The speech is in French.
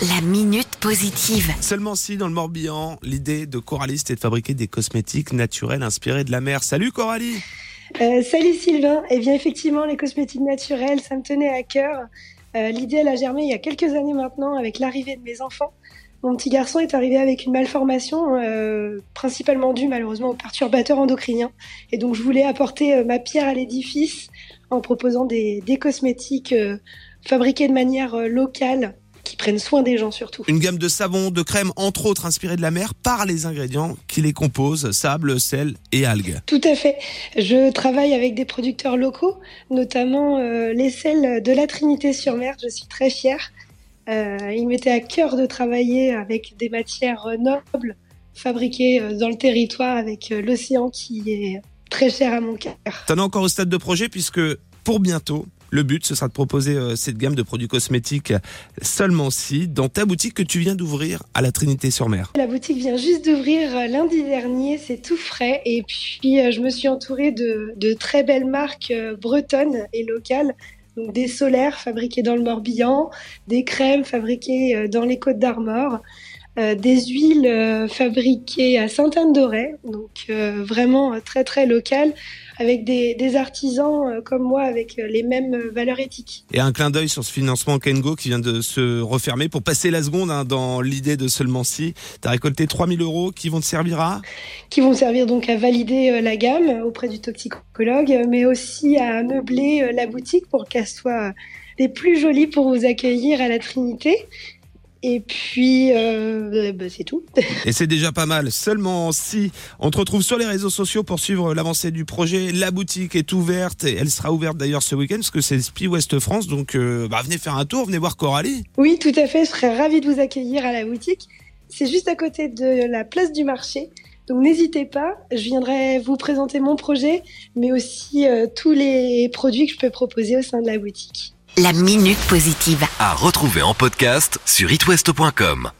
La minute positive. Seulement si dans le Morbihan, l'idée de Coralie c'était de fabriquer des cosmétiques naturels inspirés de la mer. Salut Coralie Euh, salut Sylvain. Eh bien, effectivement, les cosmétiques naturels, ça me tenait à cœur. Euh, L'idée, elle a germé il y a quelques années maintenant avec l'arrivée de mes enfants. Mon petit garçon est arrivé avec une malformation, euh, principalement due malheureusement aux perturbateurs endocriniens. Et donc, je voulais apporter euh, ma pierre à l'édifice en proposant des, des cosmétiques euh, fabriqués de manière euh, locale, qui prennent soin des gens surtout. Une gamme de savons, de crèmes, entre autres inspirés de la mer par les ingrédients qui les composent, sable, sel et algues. Tout à fait. Je travaille avec des producteurs locaux, notamment euh, les sels de la Trinité-sur-Mer. Je suis très fière. Euh, il m'était à cœur de travailler avec des matières euh, nobles, fabriquées dans le territoire avec l'océan qui est très cher à mon cœur. T'en es encore au stade de projet puisque pour bientôt, le but ce sera de proposer euh, cette gamme de produits cosmétiques seulement si dans ta boutique que tu viens d'ouvrir à la Trinité-sur-Mer. La boutique vient juste d'ouvrir euh, lundi dernier, c'est tout frais. Et puis, euh, je me suis entourée de, de très belles marques bretonnes et locales. Donc, des solaires fabriqués dans le Morbihan, des crèmes fabriquées dans les Côtes d'Armor, euh, des huiles euh, fabriquées à Sainte-Anne-d'Auray. Donc, euh, vraiment très, très locales, avec des, des artisans comme moi, avec les mêmes valeurs éthiques. Et un clin d'œil sur ce financement Kengo qui vient de se refermer pour passer la seconde hein, dans l'idée de seulement si. T'as récolté 3000 euros qui vont te servir à? Qui vont servir donc à valider la gamme auprès du toxicologue, mais aussi à meubler la boutique pour qu'elle soit les plus jolies pour vous accueillir à la Trinité. Et puis, euh, bah, c'est tout. Et c'est déjà pas mal. Seulement si on te retrouve sur les réseaux sociaux pour suivre l'avancée du projet. La boutique est ouverte et elle sera ouverte d'ailleurs ce week-end parce que c'est Spi West France. Donc euh, bah, venez faire un tour, venez voir Coralie. Oui, tout à fait. Je serais ravie de vous accueillir à la boutique. C'est juste à côté de la place du marché. Donc n'hésitez pas, je viendrai vous présenter mon projet, mais aussi euh, tous les produits que je peux proposer au sein de la boutique. La minute positive. À retrouver en podcast sur itwest.com.